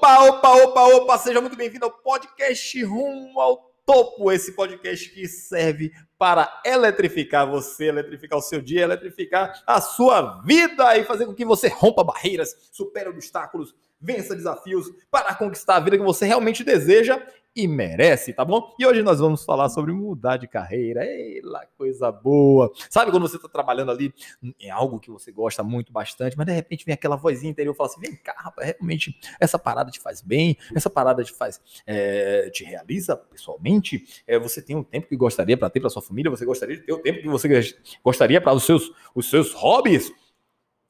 Opa, opa, opa, opa, seja muito bem-vindo ao podcast Rumo ao Topo, esse podcast que serve para eletrificar você, eletrificar o seu dia, eletrificar a sua vida e fazer com que você rompa barreiras, supere obstáculos, vença desafios para conquistar a vida que você realmente deseja e merece, tá bom? E hoje nós vamos falar sobre mudar de carreira. Ei, lá, coisa boa. Sabe quando você está trabalhando ali em algo que você gosta muito, bastante, mas de repente vem aquela vozinha interior e fala assim: vem cá, rapaz, realmente essa parada te faz bem, essa parada te faz, é, te realiza pessoalmente. É, você tem um tempo que gostaria para ter para sua família, você gostaria de ter o tempo que você gostaria para os seus, os seus hobbies.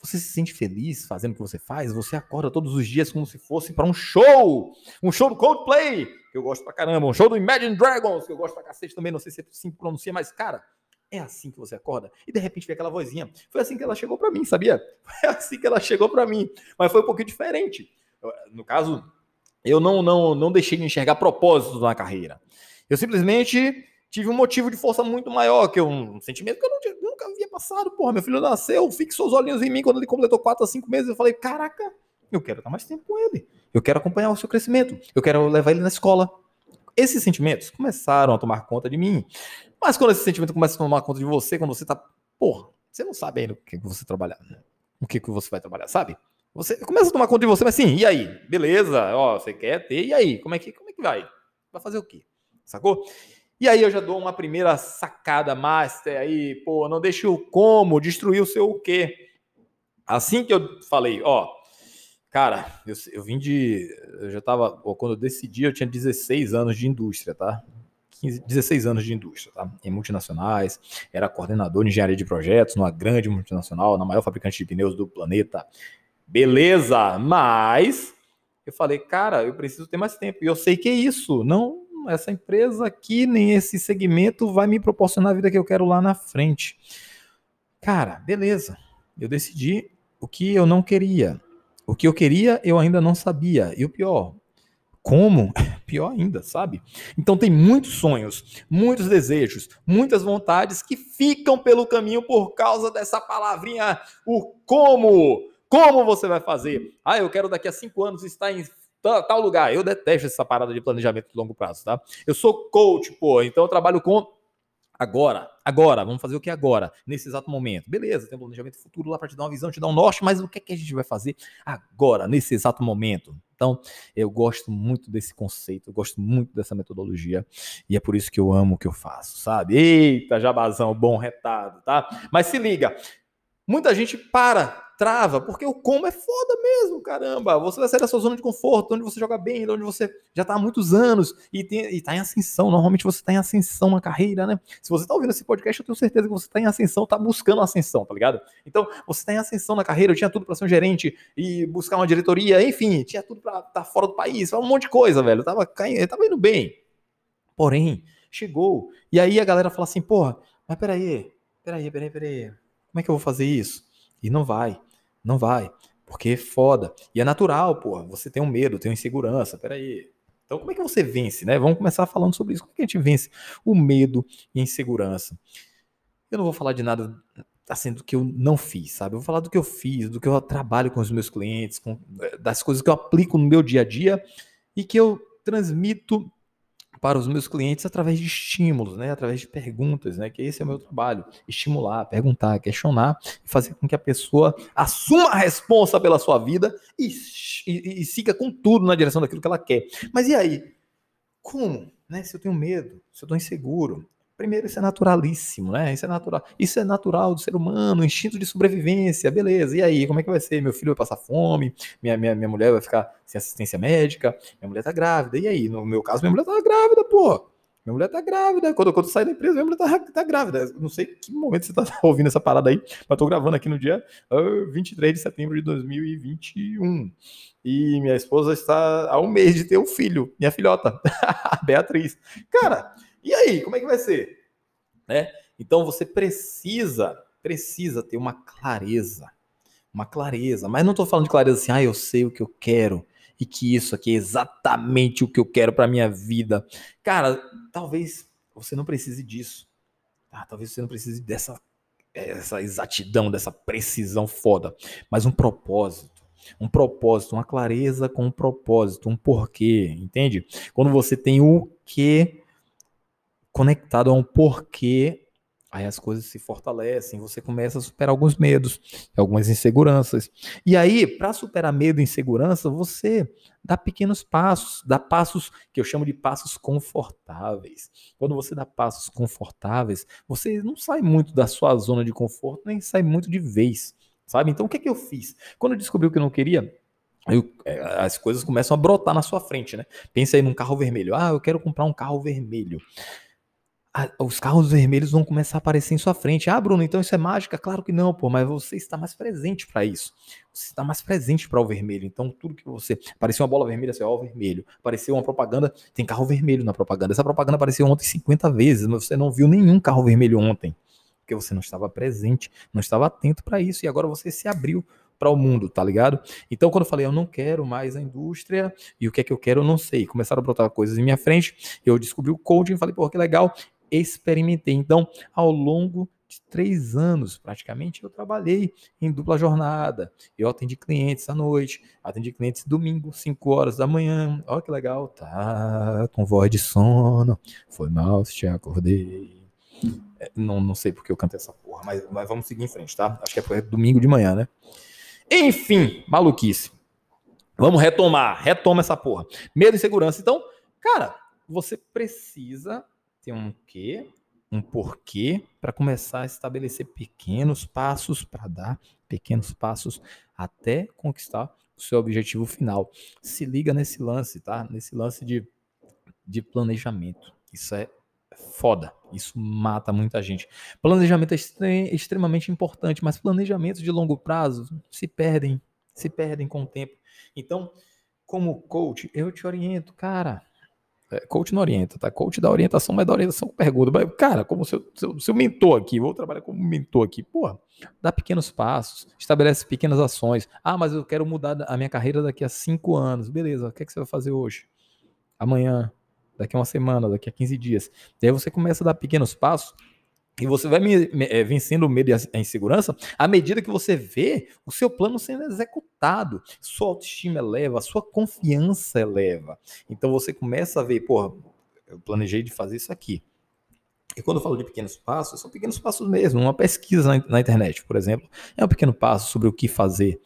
Você se sente feliz fazendo o que você faz? Você acorda todos os dias como se fosse para um show! Um show do Coldplay, que eu gosto pra caramba. Um show do Imagine Dragons, que eu gosto pra cacete também. Não sei se assim pronuncia, mas, cara, é assim que você acorda. E de repente vem aquela vozinha. Foi assim que ela chegou para mim, sabia? Foi assim que ela chegou para mim. Mas foi um pouquinho diferente. No caso, eu não, não, não deixei de enxergar propósitos na carreira. Eu simplesmente tive um motivo de força muito maior, que um sentimento que eu não, havia passado. Porra, meu filho nasceu, fixou os olhinhos em mim quando ele completou 4 a 5 meses. Eu falei, caraca, eu quero estar mais tempo com ele. Eu quero acompanhar o seu crescimento. Eu quero levar ele na escola. Esses sentimentos começaram a tomar conta de mim. Mas quando esse sentimento começa a tomar conta de você, quando você tá. Porra, você não sabe ainda o que você trabalhar. O que, que você vai trabalhar, sabe? Você começa a tomar conta de você, mas sim, e aí? Beleza, ó, você quer ter, e aí? Como é que, como é que vai? Vai fazer o quê? Sacou? E aí eu já dou uma primeira sacada master aí, pô, não deixe o como destruir o seu o quê. Assim que eu falei, ó, cara, eu, eu vim de, eu já tava, quando eu decidi eu tinha 16 anos de indústria, tá? 15, 16 anos de indústria, tá? Em multinacionais, era coordenador de engenharia de projetos numa grande multinacional, na maior fabricante de pneus do planeta. Beleza, mas eu falei, cara, eu preciso ter mais tempo. E eu sei que é isso, não essa empresa aqui, nem esse segmento vai me proporcionar a vida que eu quero lá na frente. Cara, beleza. Eu decidi o que eu não queria. O que eu queria, eu ainda não sabia. E o pior, como? Pior ainda, sabe? Então tem muitos sonhos, muitos desejos, muitas vontades que ficam pelo caminho por causa dessa palavrinha, o como. Como você vai fazer? Ah, eu quero daqui a cinco anos estar em tal lugar. Eu detesto essa parada de planejamento de longo prazo, tá? Eu sou coach, pô, então eu trabalho com agora, agora, vamos fazer o que agora, nesse exato momento. Beleza, tem um planejamento futuro lá para te dar uma visão, te dar um norte, mas o que é que a gente vai fazer agora, nesse exato momento? Então, eu gosto muito desse conceito, eu gosto muito dessa metodologia, e é por isso que eu amo o que eu faço, sabe? Eita, jabazão, bom retado, tá? Mas se liga, muita gente para trava, porque o como é foda mesmo, caramba. Você vai sair da sua zona de conforto, onde você joga bem, onde você já tá há muitos anos e, tem, e tá em ascensão. Normalmente você tá em ascensão na carreira, né? Se você tá ouvindo esse podcast, eu tenho certeza que você tá em ascensão, tá buscando ascensão, tá ligado? Então, você tá em ascensão na carreira, eu tinha tudo para ser um gerente e buscar uma diretoria, enfim, tinha tudo para estar tá fora do país, um monte de coisa, velho. Eu tava, caindo, eu tava indo bem. Porém, chegou. E aí a galera fala assim, porra, mas peraí, peraí, peraí, peraí. Como é que eu vou fazer isso? E não vai. Não vai, porque é foda. E é natural, pô. Você tem um medo, tem uma insegurança. Peraí. Então, como é que você vence, né? Vamos começar falando sobre isso. Como é que a gente vence o medo e a insegurança? Eu não vou falar de nada assim do que eu não fiz, sabe? Eu vou falar do que eu fiz, do que eu trabalho com os meus clientes, com, eh, das coisas que eu aplico no meu dia a dia e que eu transmito para os meus clientes através de estímulos, né? através de perguntas, né? que esse é o meu trabalho, estimular, perguntar, questionar, fazer com que a pessoa assuma a responsa pela sua vida e, e, e siga com tudo na direção daquilo que ela quer. Mas e aí? Como? Né? Se eu tenho medo, se eu estou inseguro, Primeiro, isso é naturalíssimo, né? Isso é natural. Isso é natural do ser humano, instinto de sobrevivência, beleza. E aí, como é que vai ser? Meu filho vai passar fome, minha, minha, minha mulher vai ficar sem assistência médica, minha mulher tá grávida. E aí? No meu caso, minha mulher tá grávida, pô. Minha mulher tá grávida. Quando, quando eu saio da empresa, minha mulher tá, tá grávida. Não sei que momento você tá ouvindo essa parada aí, mas tô gravando aqui no dia uh, 23 de setembro de 2021. E minha esposa está há um mês de ter um filho, minha filhota, Beatriz. Cara, e aí, como é que vai ser? Né? Então você precisa, precisa ter uma clareza, uma clareza. Mas não estou falando de clareza assim, ah, eu sei o que eu quero e que isso aqui é exatamente o que eu quero para minha vida. Cara, talvez você não precise disso. Tá? Talvez você não precise dessa essa exatidão, dessa precisão foda, mas um propósito, Um propósito, uma clareza com um propósito, um porquê, entende? Quando você tem o que conectado a um porquê, Aí as coisas se fortalecem, você começa a superar alguns medos, algumas inseguranças. E aí, para superar medo e insegurança, você dá pequenos passos, dá passos que eu chamo de passos confortáveis. Quando você dá passos confortáveis, você não sai muito da sua zona de conforto, nem sai muito de vez, sabe? Então, o que é que eu fiz? Quando eu descobri o que eu não queria, eu, é, as coisas começam a brotar na sua frente, né? Pensa aí num carro vermelho. Ah, eu quero comprar um carro vermelho os carros vermelhos vão começar a aparecer em sua frente. Ah, Bruno, então isso é mágica? Claro que não, pô, mas você está mais presente para isso. Você está mais presente para o vermelho. Então, tudo que você. Apareceu uma bola vermelha, você ó, vermelho. Apareceu uma propaganda, tem carro vermelho na propaganda. Essa propaganda apareceu ontem 50 vezes, mas você não viu nenhum carro vermelho ontem. Porque você não estava presente, não estava atento para isso. E agora você se abriu para o mundo, tá ligado? Então, quando eu falei, eu não quero mais a indústria e o que é que eu quero, eu não sei. Começaram a brotar coisas em minha frente, eu descobri o coaching, falei, pô, que legal experimentei. Então, ao longo de três anos, praticamente, eu trabalhei em dupla jornada. Eu atendi clientes à noite, atendi clientes domingo, 5 horas da manhã. Olha que legal, tá com voz de sono. Foi mal se te acordei. É, não, não sei porque eu cantei essa porra, mas, mas vamos seguir em frente, tá? Acho que é domingo de manhã, né? Enfim, maluquice. Vamos retomar, retoma essa porra. Medo e segurança. Então, cara, você precisa ter um quê, um porquê, para começar a estabelecer pequenos passos para dar pequenos passos até conquistar o seu objetivo final. Se liga nesse lance, tá? Nesse lance de, de planejamento. Isso é foda. Isso mata muita gente. Planejamento é extremamente importante, mas planejamentos de longo prazo se perdem, se perdem com o tempo. Então, como coach, eu te oriento, cara, é, coach não orienta, tá? Coach da orientação, mas da orientação pergunta. Mas, cara, como seu, seu, seu mentor aqui, vou trabalhar como mentor aqui, pô, dá pequenos passos, estabelece pequenas ações. Ah, mas eu quero mudar a minha carreira daqui a cinco anos. Beleza, o que, é que você vai fazer hoje? Amanhã, daqui a uma semana, daqui a 15 dias. E aí você começa a dar pequenos passos e você vai é, vencendo o medo e a insegurança à medida que você vê o seu plano sendo executado. Sua autoestima eleva, sua confiança eleva. Então você começa a ver, porra, eu planejei de fazer isso aqui. E quando eu falo de pequenos passos, são pequenos passos mesmo. Uma pesquisa na, na internet, por exemplo, é um pequeno passo sobre o que fazer,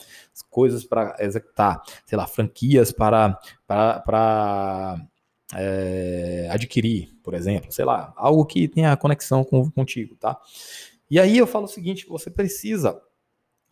coisas para executar, sei lá, franquias para, para, para é, adquirir, por exemplo, sei lá, algo que tenha conexão com, contigo, tá? E aí eu falo o seguinte: você precisa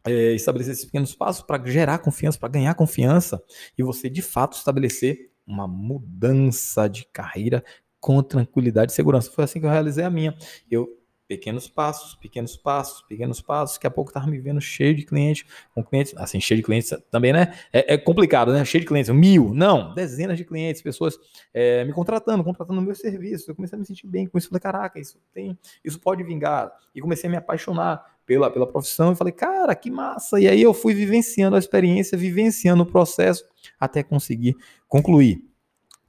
é, estabelecer esses pequenos passos para gerar confiança, para ganhar confiança e você de fato estabelecer uma mudança de carreira com tranquilidade e segurança. Foi assim que eu realizei a minha. Eu pequenos passos, pequenos passos, pequenos passos. Daqui a pouco tava me vendo cheio de clientes, com clientes, assim, cheio de clientes também, né? É, é complicado, né? Cheio de clientes, mil, não, dezenas de clientes, pessoas é, me contratando, contratando o meu serviço. Eu comecei a me sentir bem com isso. Falei, caraca, isso tem, isso pode vingar. E comecei a me apaixonar pela, pela profissão e falei, cara, que massa. E aí eu fui vivenciando a experiência, vivenciando o processo até conseguir concluir.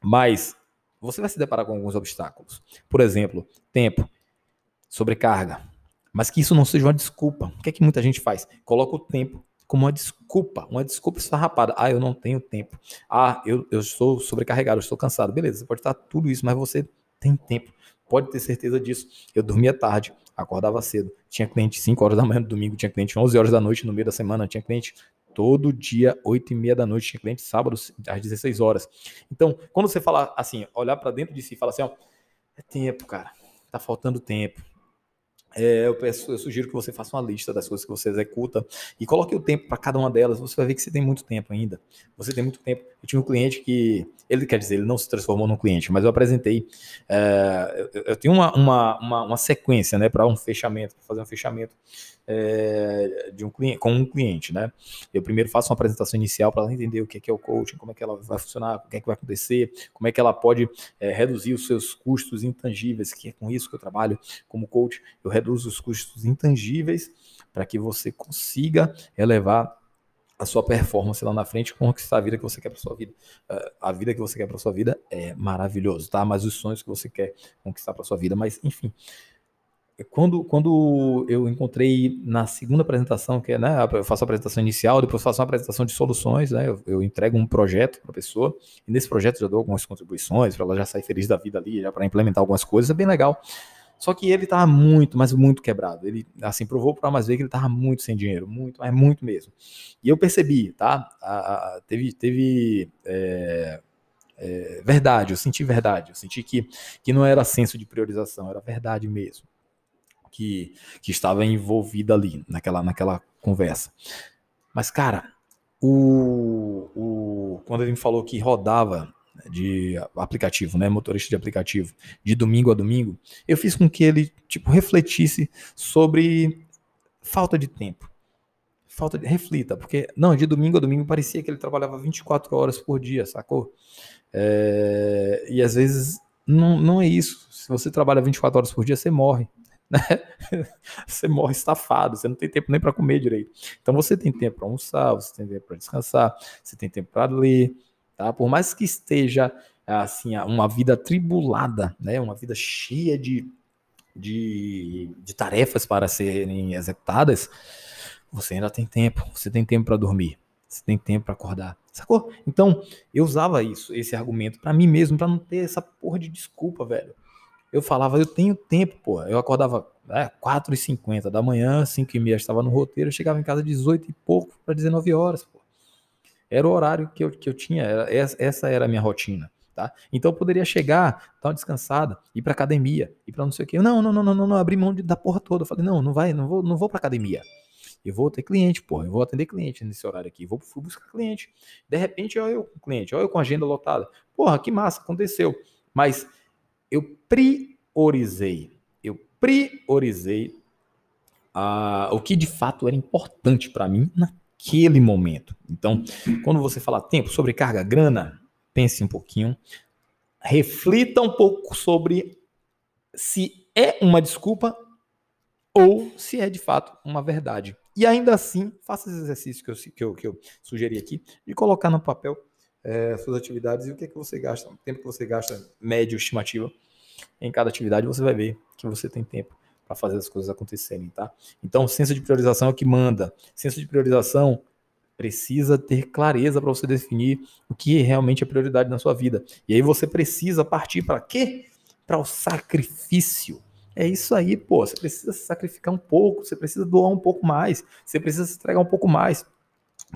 Mas você vai se deparar com alguns obstáculos. Por exemplo, tempo sobrecarga. Mas que isso não seja uma desculpa. O que é que muita gente faz? Coloca o tempo como uma desculpa, uma desculpa esfarrapada. Ah, eu não tenho tempo. Ah, eu, eu estou sobrecarregado, eu estou cansado. Beleza, você pode estar tudo isso, mas você tem tempo. Pode ter certeza disso. Eu dormia tarde, acordava cedo. Tinha cliente 5 horas da manhã no domingo, tinha cliente 11 horas da noite no meio da semana, tinha cliente todo dia, 8 e meia da noite, tinha cliente sábado às 16 horas. Então, quando você fala assim, olhar para dentro de si e falar assim, ó, é tempo, cara, tá faltando tempo é, eu, peço, eu sugiro que você faça uma lista das coisas que você executa e coloque o tempo para cada uma delas. Você vai ver que você tem muito tempo ainda. Você tem muito tempo. Eu tinha um cliente que, ele quer dizer, ele não se transformou num cliente, mas eu apresentei. É, eu, eu, tenho uma, uma, uma, uma sequência né, para um fechamento, para fazer um fechamento é, de um cliente, com um cliente, né? Eu primeiro faço uma apresentação inicial para ela entender o que é, que é o coaching, como é que ela vai funcionar, o que é que vai acontecer, como é que ela pode é, reduzir os seus custos intangíveis, que é com isso que eu trabalho como coach. Eu reduzo os custos intangíveis para que você consiga elevar a sua performance lá na frente, conquistar a vida que você quer para sua vida. Uh, a vida que você quer para sua vida é maravilhoso, tá? Mas os sonhos que você quer conquistar para sua vida, mas enfim, quando, quando eu encontrei na segunda apresentação, que é, né, eu faço a apresentação inicial, depois faço uma apresentação de soluções, né, eu, eu entrego um projeto para a pessoa, e nesse projeto já dou algumas contribuições para ela já sair feliz da vida ali, já para implementar algumas coisas, é bem legal. Só que ele tava muito, mas muito quebrado. Ele, assim, provou para mais ver que ele tava muito sem dinheiro, muito, mas muito mesmo. E eu percebi, tá? A, a, teve, teve é, é, verdade, eu senti verdade, eu senti que, que não era senso de priorização, era verdade mesmo que, que estava envolvida ali naquela, naquela conversa. Mas, cara, o, o, quando ele me falou que rodava de aplicativo, né, motorista de aplicativo, de domingo a domingo, eu fiz com que ele tipo refletisse sobre falta de tempo. Falta de reflita, porque não, de domingo a domingo parecia que ele trabalhava 24 horas por dia, sacou? É, e às vezes não, não é isso. Se você trabalha 24 horas por dia, você morre né? Você morre estafado, você não tem tempo nem para comer direito. Então você tem tempo para almoçar, você tem tempo para descansar, você tem tempo para ler, tá? Por mais que esteja assim uma vida tribulada, né? Uma vida cheia de, de, de tarefas para serem executadas, você ainda tem tempo. Você tem tempo para dormir, você tem tempo para acordar, sacou? Então eu usava isso, esse argumento para mim mesmo, para não ter essa porra de desculpa, velho eu falava, eu tenho tempo, pô. Eu acordava é, 4h50 da manhã, 5h30 estava no roteiro, eu chegava em casa 18 e pouco para 19 horas, pô. Era o horário que eu, que eu tinha, era, essa era a minha rotina. Tá? Então eu poderia chegar, uma descansada, ir para academia, ir para não sei o quê. Não, não, não, não, não, não, abri mão de, da porra toda. Eu falei, não, não vai, não vou, não vou para academia. Eu vou ter cliente, porra, eu vou atender cliente nesse horário aqui, vou fui buscar cliente. De repente, olha eu com cliente, olha eu com agenda lotada. Porra, que massa, aconteceu. Mas eu priorizei. Eu priorizei a, o que de fato era importante para mim naquele momento. Então, quando você fala tempo, sobrecarga, grana, pense um pouquinho, reflita um pouco sobre se é uma desculpa ou se é de fato uma verdade. E ainda assim, faça esse exercício que eu, que eu, que eu sugeri aqui, de colocar no papel é, suas atividades e o que, é que você gasta, o tempo que você gasta, médio, estimativa, em cada atividade, você vai ver que você tem tempo para fazer as coisas acontecerem, tá? Então, senso de priorização é o que manda. Senso de priorização precisa ter clareza para você definir o que realmente é prioridade na sua vida. E aí você precisa partir para quê? Para o sacrifício. É isso aí, pô. Você precisa se sacrificar um pouco, você precisa doar um pouco mais, você precisa se entregar um pouco mais.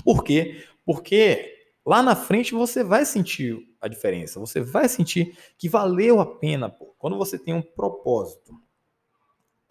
Por quê? Porque lá na frente você vai sentir a diferença. Você vai sentir que valeu a pena, pô. Quando você tem um propósito,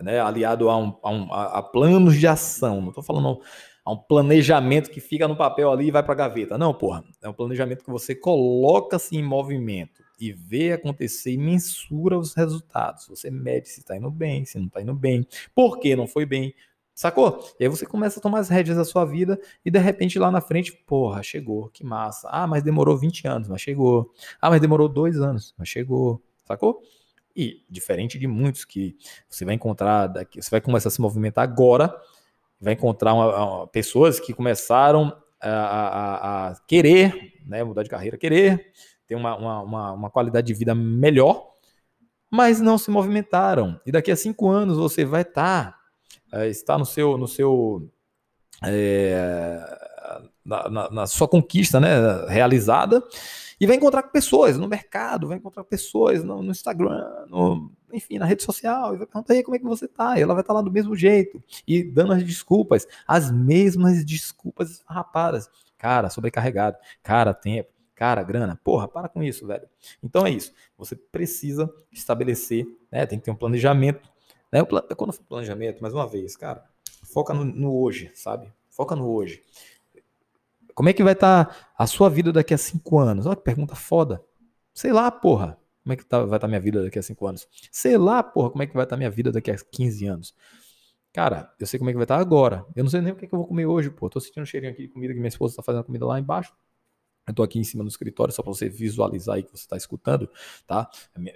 né, aliado a, um, a, um, a planos de ação, não estou falando a um planejamento que fica no papel ali e vai para a gaveta. Não, porra. É um planejamento que você coloca-se em movimento e vê acontecer e mensura os resultados. Você mede se está indo bem, se não está indo bem, por que não foi bem, Sacou? E aí você começa a tomar as rédeas da sua vida e de repente lá na frente, porra, chegou, que massa. Ah, mas demorou 20 anos, mas chegou. Ah, mas demorou dois anos, mas chegou. Sacou? E diferente de muitos que você vai encontrar daqui, você vai começar a se movimentar agora, vai encontrar uma, uma, pessoas que começaram a, a, a, querer, né, mudar de carreira, querer ter uma, uma, uma qualidade de vida melhor, mas não se movimentaram. E daqui a cinco anos você vai estar tá é, está no seu, no seu é, na, na, na, sua conquista né, realizada e vai encontrar pessoas no mercado, vai encontrar pessoas no, no Instagram, no, enfim, na rede social, e vai perguntar aí como é que você tá, e ela vai estar tá lá do mesmo jeito, e dando as desculpas, as mesmas desculpas rapadas. Cara, sobrecarregado, cara, tempo, cara, grana, porra, para com isso, velho. Então é isso, você precisa estabelecer, né, tem que ter um planejamento né? Quando for planejamento, mais uma vez, cara, foca no, no, hoje, sabe? Foca no hoje. Como é que vai estar tá a sua vida daqui a cinco anos? Olha que pergunta foda. Sei lá, porra. Como é que tá, vai estar tá minha vida daqui a cinco anos? Sei lá, porra, como é que vai estar tá minha vida daqui a 15 anos? Cara, eu sei como é que vai estar tá agora. Eu não sei nem o que, é que eu vou comer hoje, pô. Tô sentindo um cheirinho aqui de comida que minha esposa tá fazendo comida lá embaixo. Eu estou aqui em cima do escritório, só para você visualizar aí que você está escutando, tá?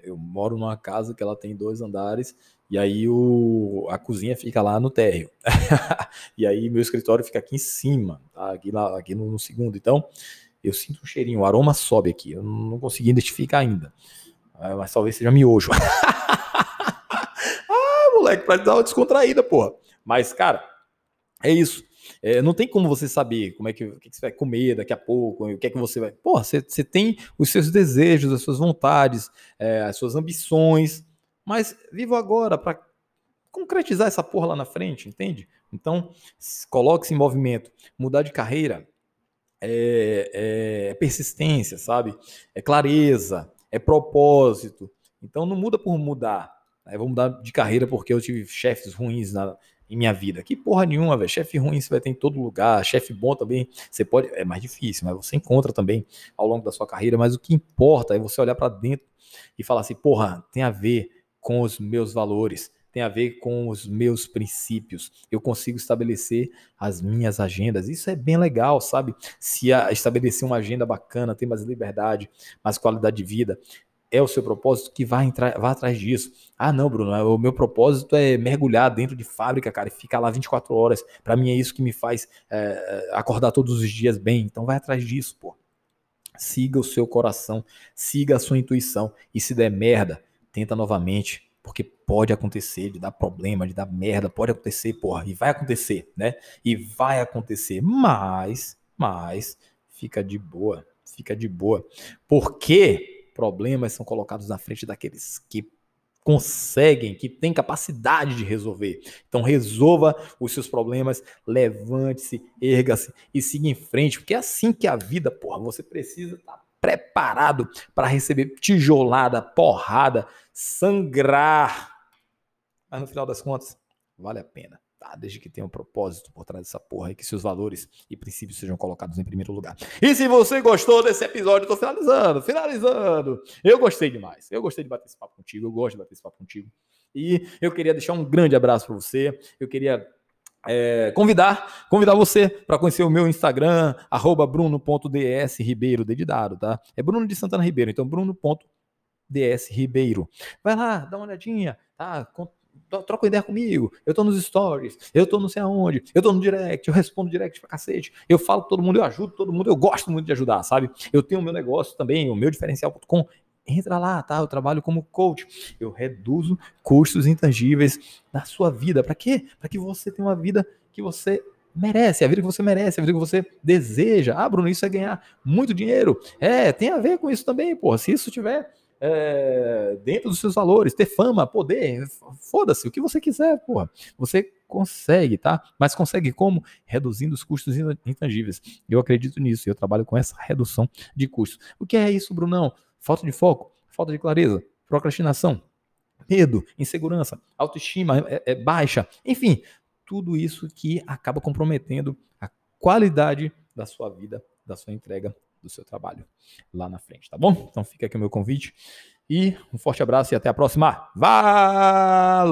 Eu moro numa casa que ela tem dois andares, e aí o, a cozinha fica lá no térreo. e aí meu escritório fica aqui em cima, tá? Aqui, lá, aqui no, no, segundo. Então, eu sinto um cheirinho, o aroma sobe aqui. Eu não consegui identificar ainda. Ah, mas talvez seja miojo. ah, moleque, pra dar uma descontraída, porra. Mas, cara, é isso. É, não tem como você saber como é que, que, você vai comer daqui a pouco, o que é que você vai. Porra, você, você tem os seus desejos, as suas vontades, é, as suas ambições, mas viva agora para concretizar essa porra lá na frente, entende? Então, coloque-se em movimento. Mudar de carreira é, é persistência, sabe? É clareza, é propósito. Então, não muda por mudar. Eu vou mudar de carreira porque eu tive chefes ruins na, em minha vida. Que porra nenhuma, velho. Chefe ruim você vai ter em todo lugar. Chefe bom também, você pode. É mais difícil, mas você encontra também ao longo da sua carreira. Mas o que importa é você olhar para dentro e falar assim: porra, tem a ver com os meus valores tem a ver com os meus princípios. Eu consigo estabelecer as minhas agendas. Isso é bem legal, sabe? Se estabelecer uma agenda bacana, ter mais liberdade, mais qualidade de vida, é o seu propósito que vai entrar, vai atrás disso. Ah, não, Bruno, o meu propósito é mergulhar dentro de fábrica, cara, e ficar lá 24 horas. Para mim é isso que me faz é, acordar todos os dias bem. Então vai atrás disso, pô. Siga o seu coração, siga a sua intuição e se der merda, tenta novamente, porque pode acontecer de dar problema, de dar merda, pode acontecer, porra, e vai acontecer, né? E vai acontecer, mas, mas, fica de boa, fica de boa. Porque problemas são colocados na frente daqueles que conseguem, que têm capacidade de resolver. Então resolva os seus problemas, levante-se, erga-se e siga em frente, porque é assim que a vida, porra, você precisa estar tá preparado para receber tijolada, porrada, sangrar. Mas no final das contas, vale a pena. Tá, desde que tenha um propósito por trás dessa porra e que seus valores e princípios sejam colocados em primeiro lugar. E se você gostou desse episódio, eu tô finalizando, finalizando. Eu gostei demais. Eu gostei de bater esse papo contigo, eu gosto de bater esse papo contigo. E eu queria deixar um grande abraço para você. Eu queria é, convidar, convidar você para conhecer o meu Instagram, bruno.dsribeiro, dedidado, tá? É Bruno de Santana Ribeiro, então bruno.dsribeiro. Vai lá, dá uma olhadinha, tá? Troca ideia comigo, eu tô nos stories, eu tô não sei aonde, eu tô no direct, eu respondo direct pra cacete, eu falo com todo mundo, eu ajudo todo mundo, eu gosto muito de ajudar, sabe? Eu tenho o meu negócio também, o meu diferencial.com, entra lá, tá? Eu trabalho como coach. Eu reduzo custos intangíveis da sua vida. Para quê? Para que você tenha uma vida que você merece, a vida que você merece, a vida que você deseja. Ah, Bruno, isso é ganhar muito dinheiro. É, tem a ver com isso também, porra. Se isso tiver é, dentro dos seus valores, ter fama, poder, foda-se, o que você quiser, porra. Você consegue, tá? Mas consegue como? Reduzindo os custos intangíveis. Eu acredito nisso, eu trabalho com essa redução de custos. O que é isso, Brunão? falta de foco, falta de clareza, procrastinação, medo, insegurança, autoestima é, é baixa, enfim, tudo isso que acaba comprometendo a qualidade da sua vida, da sua entrega, do seu trabalho lá na frente, tá bom? Então fica aqui o meu convite e um forte abraço e até a próxima. Valeu!